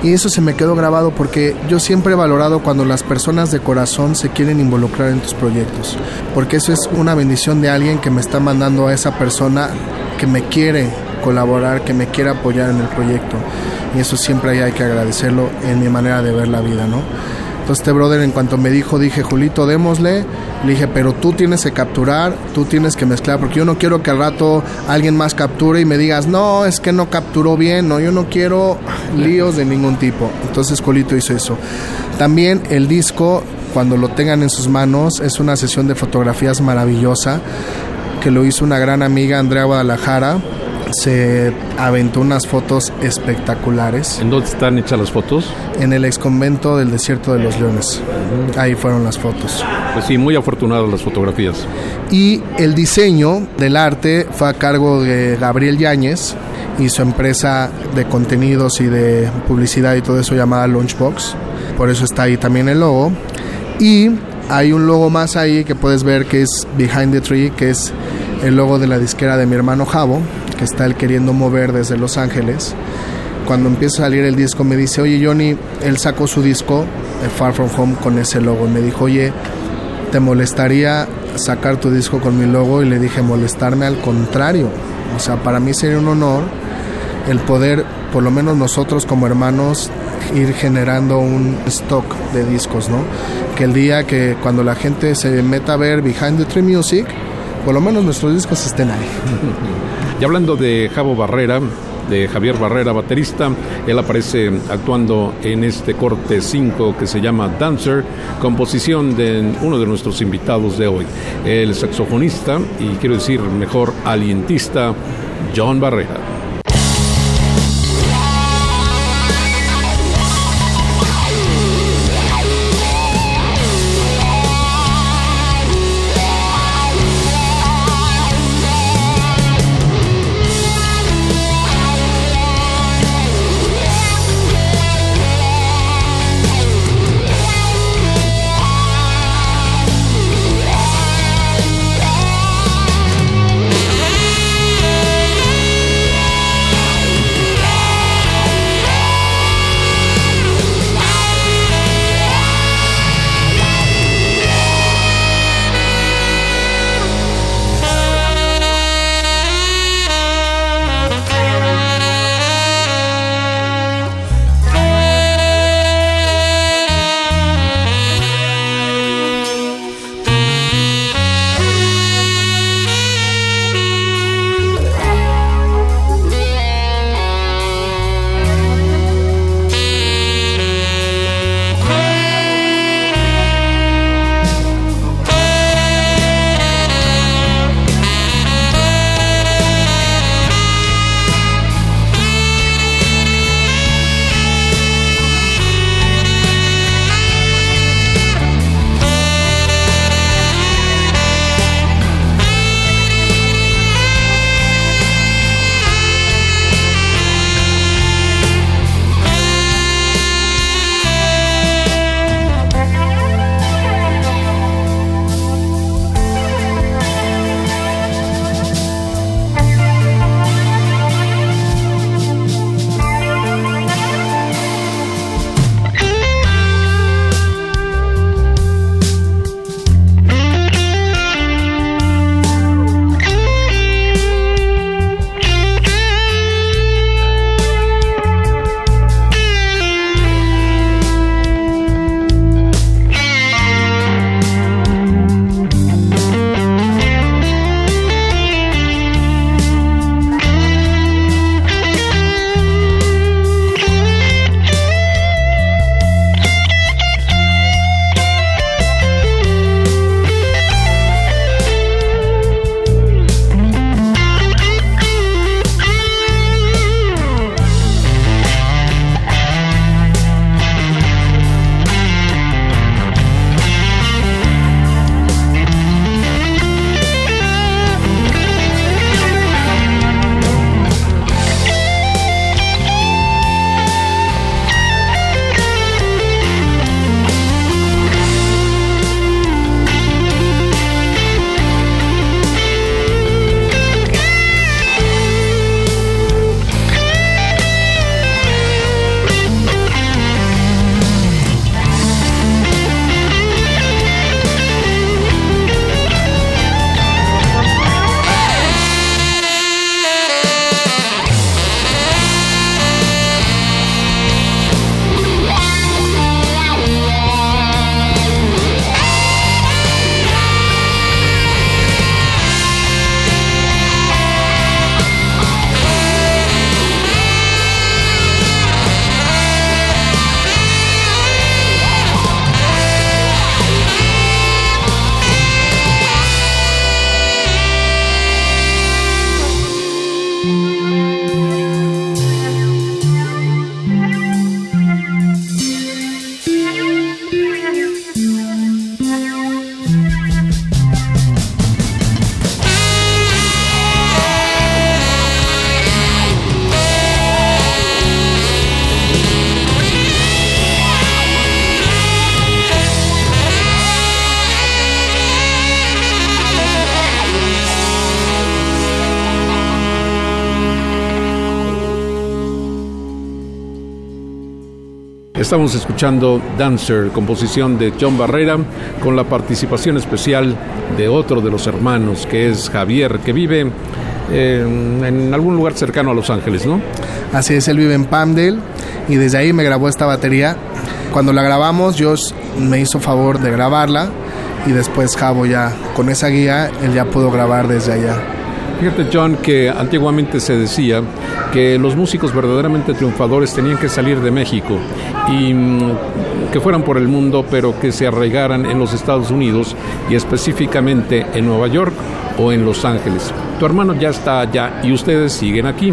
Y eso se me quedó grabado porque yo siempre he valorado cuando las personas de corazón se quieren involucrar en tus proyectos, porque eso es una bendición de alguien que me está mandando a esa persona que me quiere colaborar, que me quiere apoyar en el proyecto. Y eso siempre hay que agradecerlo en mi manera de ver la vida, ¿no? Entonces este brother en cuanto me dijo, dije, Julito, démosle. Le dije, pero tú tienes que capturar, tú tienes que mezclar, porque yo no quiero que al rato alguien más capture y me digas, no, es que no capturó bien, no, yo no quiero líos de ningún tipo. Entonces Julito hizo eso. También el disco, cuando lo tengan en sus manos, es una sesión de fotografías maravillosa que lo hizo una gran amiga, Andrea Guadalajara se aventó unas fotos espectaculares. ¿En dónde están hechas las fotos? En el ex convento del Desierto de los Leones. Ahí fueron las fotos. Pues sí, muy afortunadas las fotografías. Y el diseño del arte fue a cargo de Gabriel Yáñez y su empresa de contenidos y de publicidad y todo eso llamada Launchbox. Por eso está ahí también el logo. Y hay un logo más ahí que puedes ver que es Behind the Tree, que es el logo de la disquera de mi hermano Javo, que está él queriendo mover desde Los Ángeles. Cuando empieza a salir el disco me dice, oye Johnny, él sacó su disco, de Far From Home, con ese logo. Y me dijo, oye, ¿te molestaría sacar tu disco con mi logo? Y le dije, molestarme al contrario. O sea, para mí sería un honor el poder, por lo menos nosotros como hermanos, ir generando un stock de discos, ¿no? Que el día que cuando la gente se meta a ver Behind the Tree Music, por lo menos nuestros discos estén ahí. [laughs] Y hablando de Javo Barrera, de Javier Barrera, baterista. Él aparece actuando en este corte 5 que se llama Dancer, composición de uno de nuestros invitados de hoy, el saxofonista y quiero decir mejor alientista, John Barrera. Escuchando Dancer, composición de John Barrera, con la participación especial de otro de los hermanos, que es Javier, que vive eh, en algún lugar cercano a Los Ángeles, ¿no? Así es, él vive en Palmdale y desde ahí me grabó esta batería. Cuando la grabamos, Josh me hizo favor de grabarla y después Javo ya con esa guía, él ya pudo grabar desde allá. Fíjate, John, que antiguamente se decía que los músicos verdaderamente triunfadores tenían que salir de México y mm, que fueran por el mundo, pero que se arraigaran en los Estados Unidos y específicamente en Nueva York o en Los Ángeles. Tu hermano ya está allá y ustedes siguen aquí.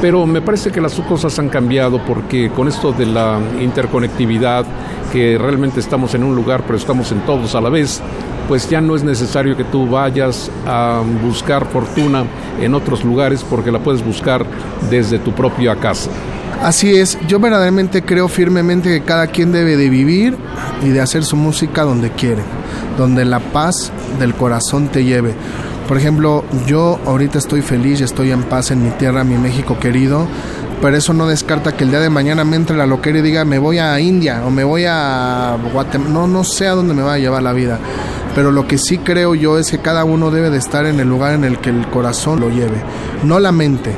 Pero me parece que las cosas han cambiado porque con esto de la interconectividad, realmente estamos en un lugar pero estamos en todos a la vez, pues ya no es necesario que tú vayas a buscar fortuna en otros lugares porque la puedes buscar desde tu propia casa. Así es, yo verdaderamente creo firmemente que cada quien debe de vivir y de hacer su música donde quiere, donde la paz del corazón te lleve. Por ejemplo, yo ahorita estoy feliz estoy en paz en mi tierra, mi México querido, pero eso no descarta que el día de mañana me entre la loquera y diga me voy a India o me voy a Guatemala, no, no sé a dónde me va a llevar la vida. Pero lo que sí creo yo es que cada uno debe de estar en el lugar en el que el corazón lo lleve, no la mente,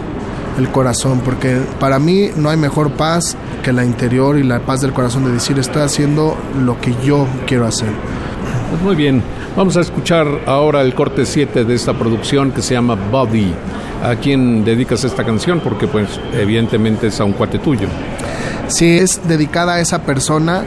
el corazón, porque para mí no hay mejor paz que la interior y la paz del corazón de decir estoy haciendo lo que yo quiero hacer. Pues muy bien, vamos a escuchar ahora el corte 7 de esta producción que se llama Body. ¿A quién dedicas esta canción? Porque pues evidentemente es a un cuate tuyo. Sí, es dedicada a esa persona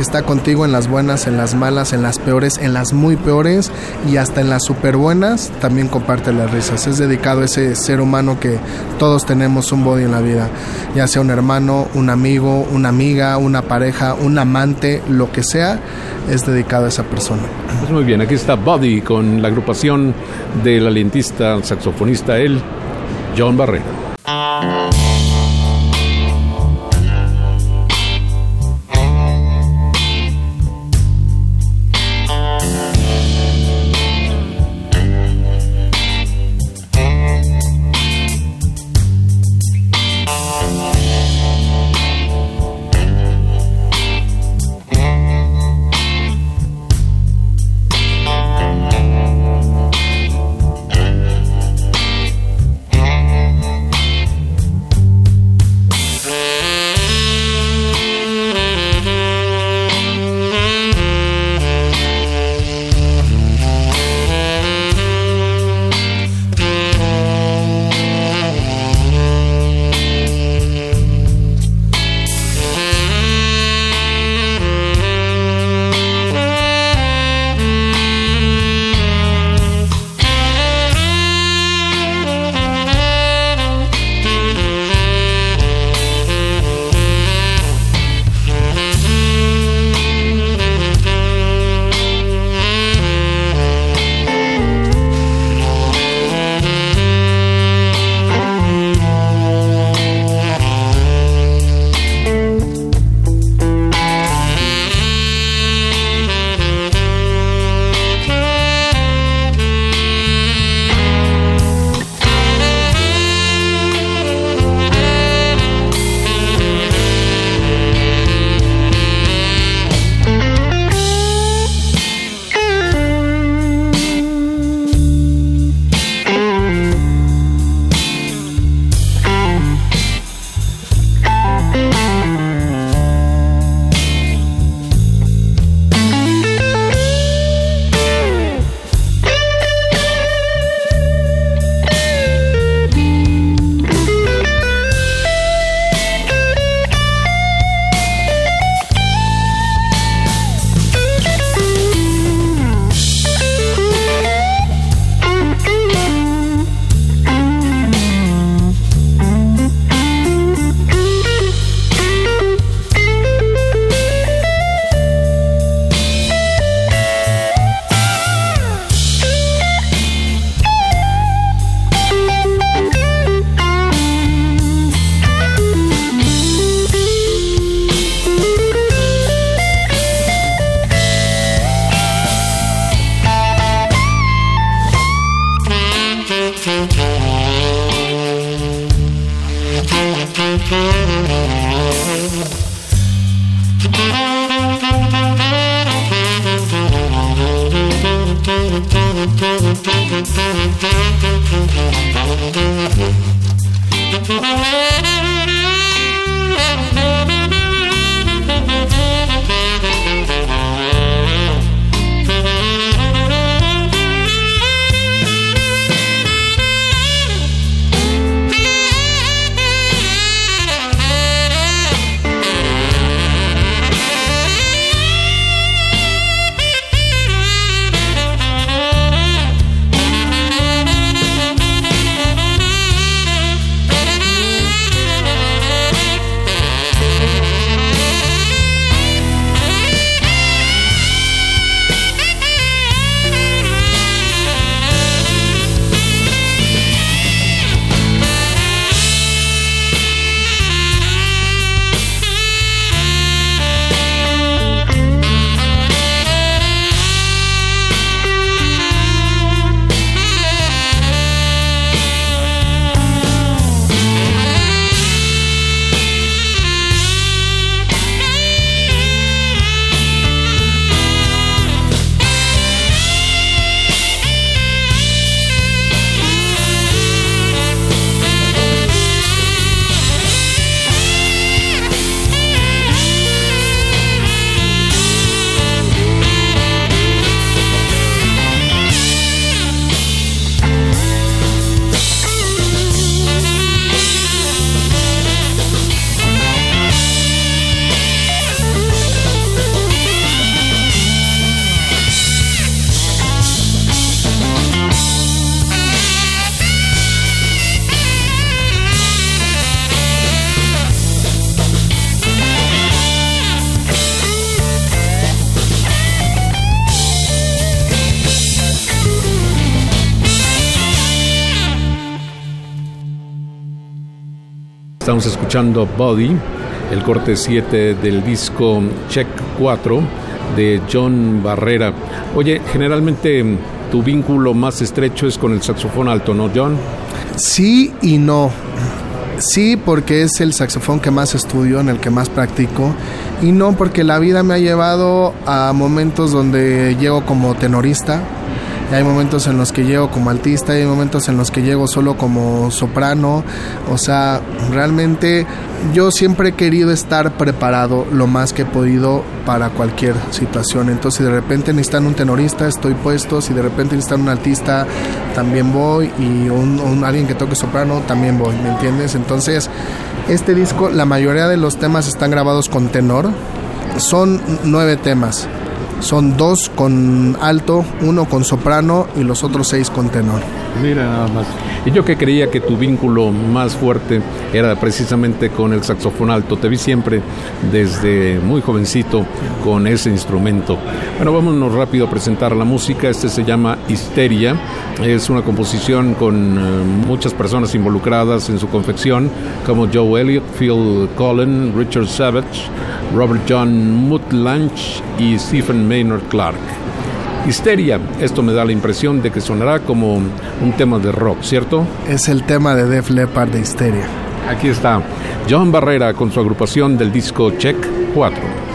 que está contigo en las buenas, en las malas, en las peores, en las muy peores y hasta en las super buenas, también comparte las risas. Es dedicado a ese ser humano que todos tenemos un body en la vida, ya sea un hermano, un amigo, una amiga, una pareja, un amante, lo que sea, es dedicado a esa persona. Pues muy bien, aquí está Body con la agrupación del alientista, saxofonista, él, John Barrera. Escuchando Body, el corte 7 del disco Check 4 de John Barrera. Oye, generalmente tu vínculo más estrecho es con el saxofón alto, ¿no, John? Sí y no. Sí, porque es el saxofón que más estudio, en el que más practico. Y no, porque la vida me ha llevado a momentos donde llego como tenorista hay momentos en los que llego como altista, hay momentos en los que llego solo como soprano, o sea, realmente yo siempre he querido estar preparado lo más que he podido para cualquier situación, entonces si de repente necesitan un tenorista, estoy puesto, si de repente necesitan un altista, también voy, y un, alguien que toque soprano, también voy, ¿me entiendes? Entonces, este disco, la mayoría de los temas están grabados con tenor, son nueve temas son dos con alto, uno con soprano y los otros seis con tenor. Mira nada más. Y yo que creía que tu vínculo más fuerte era precisamente con el saxofón alto. Te vi siempre desde muy jovencito con ese instrumento. Bueno, vámonos rápido a presentar la música. Este se llama Histeria. Es una composición con eh, muchas personas involucradas en su confección, como Joe Elliott, Phil Collin, Richard Savage, Robert John Mutlanch y Stephen Maynard Clark. Histeria, esto me da la impresión de que sonará como un tema de rock, ¿cierto? Es el tema de Def Leppard de Histeria. Aquí está John Barrera con su agrupación del disco Check 4.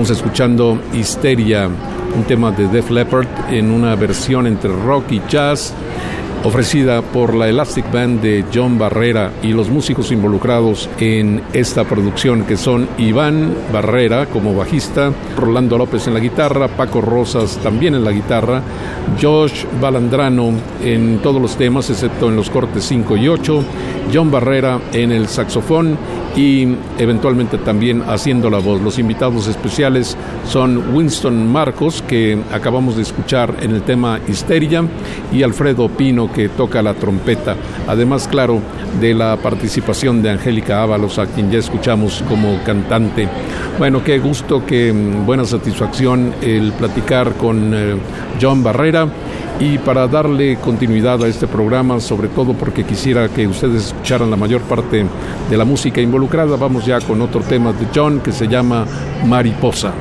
Estamos escuchando Histeria, un tema de Def Leppard en una versión entre rock y jazz ofrecida por la Elastic Band de John Barrera y los músicos involucrados en esta producción que son Iván Barrera como bajista, Rolando López en la guitarra, Paco Rosas también en la guitarra, Josh Balandrano en todos los temas excepto en los cortes 5 y 8, John Barrera en el saxofón y eventualmente también haciendo la voz. Los invitados especiales son Winston Marcos, que acabamos de escuchar en el tema Histeria, y Alfredo Pino, que toca la trompeta. Además, claro, de la participación de Angélica Ábalos, a quien ya escuchamos como cantante. Bueno, qué gusto, qué buena satisfacción el platicar con eh, John Barrera y para darle continuidad a este programa, sobre todo porque quisiera que ustedes escucharan la mayor parte de la música involucrada, vamos ya con otro tema de John que se llama Mariposa.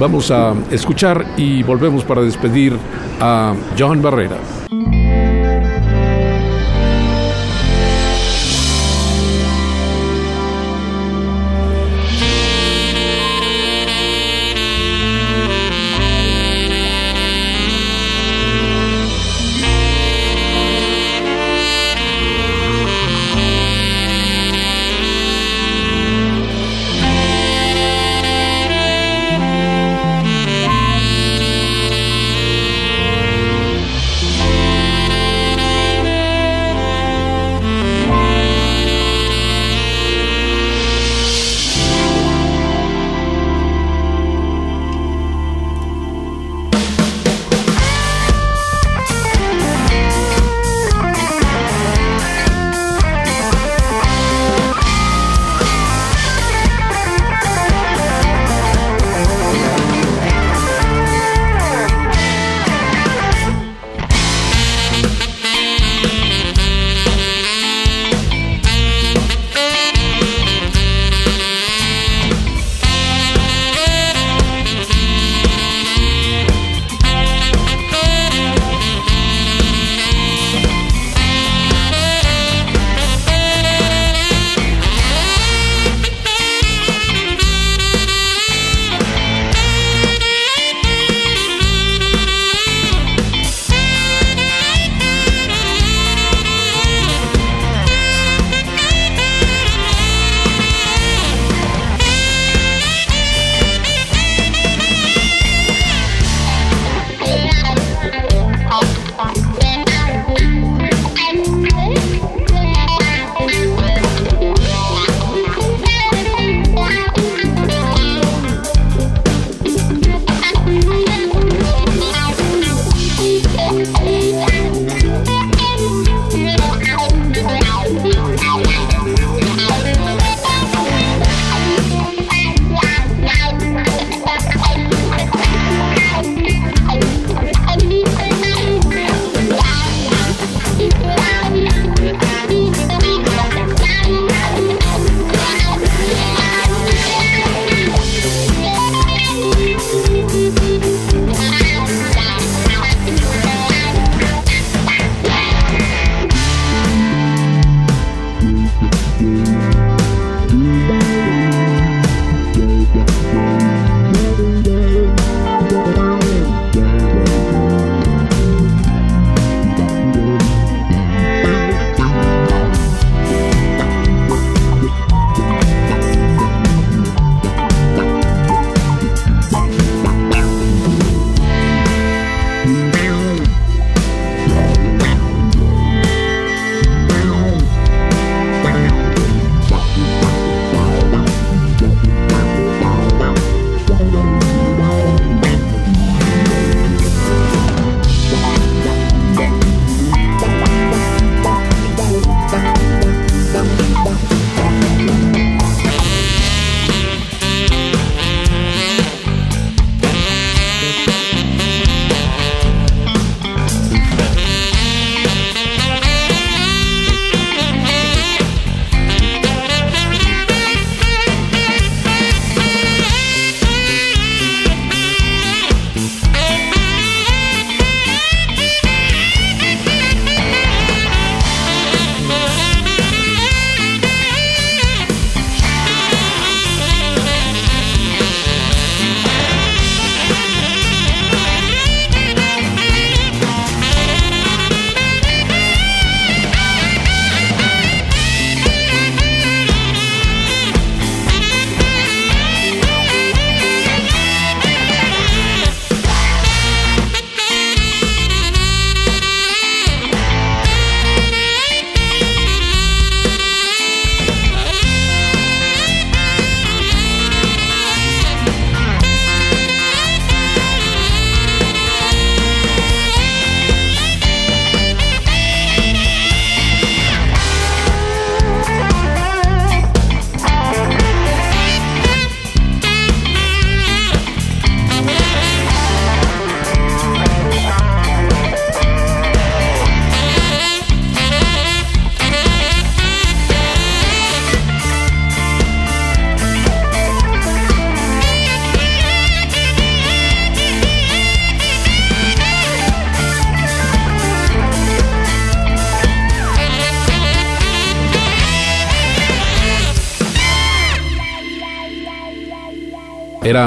Vamos a escuchar y volvemos para despedir a John Barrera.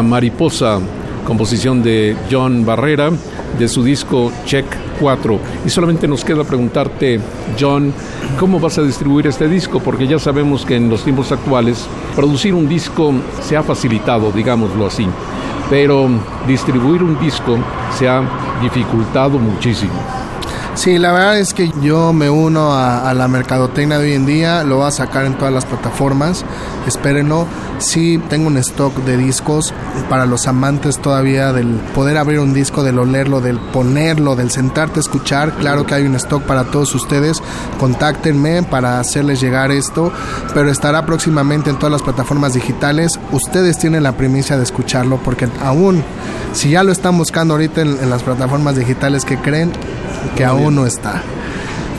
Mariposa, composición de John Barrera, de su disco Check 4. Y solamente nos queda preguntarte, John, ¿cómo vas a distribuir este disco? Porque ya sabemos que en los tiempos actuales producir un disco se ha facilitado, digámoslo así, pero distribuir un disco se ha dificultado muchísimo. Sí, la verdad es que yo me uno a, la mercadotecnia de hoy en día, lo voy a sacar en todas las plataformas, espérenlo. Sí, tengo un stock de discos para los amantes todavía del poder abrir un disco, del olerlo, del ponerlo, del sentarte a escuchar. Claro que hay un stock para todos ustedes. Contáctenme para hacerles llegar esto, pero estará próximamente en todas las plataformas digitales. Ustedes tienen la primicia de escucharlo porque aún, si ya lo están buscando ahorita en, en las plataformas digitales que creen, que aún no está.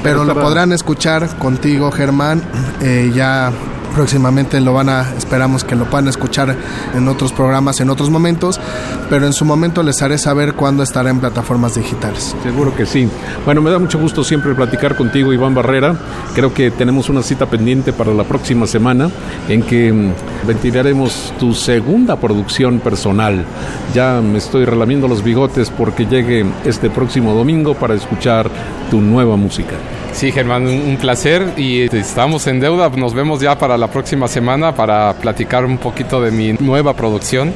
Pero lo podrán escuchar contigo, Germán, eh, ya próximamente lo van a, esperamos que lo puedan escuchar en otros programas, en otros momentos, pero en su momento les haré saber cuándo estará en plataformas digitales. Seguro que sí. Bueno, me da mucho gusto siempre platicar contigo, Iván Barrera. Creo que tenemos una cita pendiente para la próxima semana en que mm, ventilaremos tu segunda producción personal. Ya me estoy relamiendo los bigotes porque llegue este próximo domingo para escuchar tu nueva música. Sí, Germán, un placer y este, estamos en deuda. Nos vemos ya para la próxima semana para platicar un poquito de mi nueva producción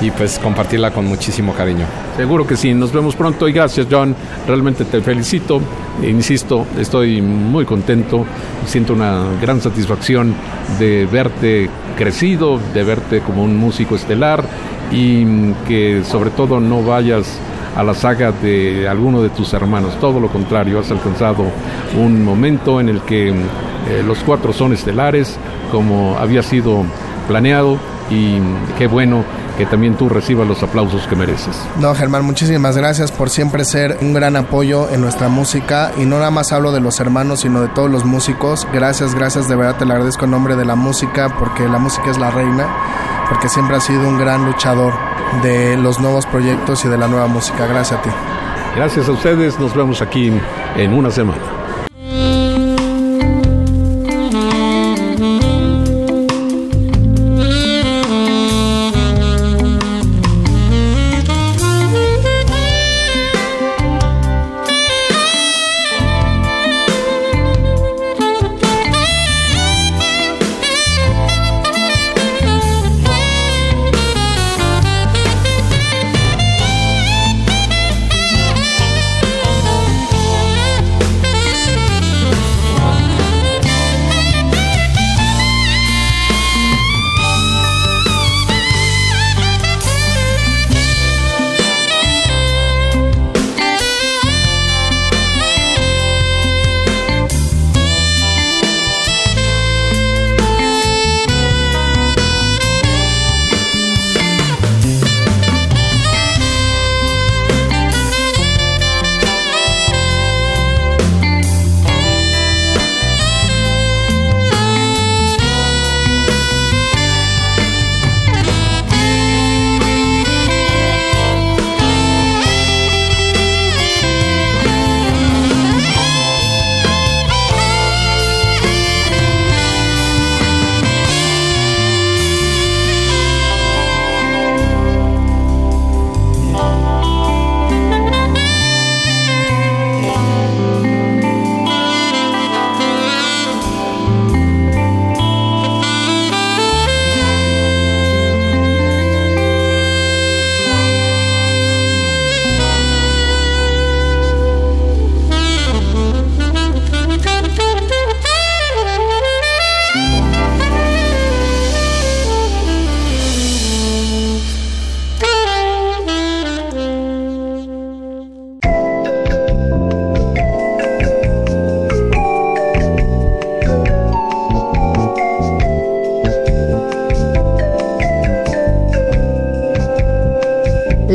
y pues compartirla con muchísimo cariño. Seguro que sí, nos vemos pronto y gracias John, realmente te felicito, insisto, estoy muy contento, siento una gran satisfacción de verte crecido, de verte como un músico estelar y que sobre todo no vayas a la saga de alguno de tus hermanos. Todo lo contrario, has alcanzado un momento en el que eh, los cuatro son estelares, como había sido planeado, y qué bueno que también tú recibas los aplausos que mereces. No, Germán, muchísimas gracias por siempre ser un gran apoyo en nuestra música y no nada más hablo de los hermanos, sino de todos los músicos. Gracias, gracias, de verdad te lo agradezco en nombre de la música porque la música es la reina, porque siempre has sido un gran luchador de los nuevos proyectos y de la nueva música. Gracias a ti. Gracias a ustedes, nos vemos aquí en una semana.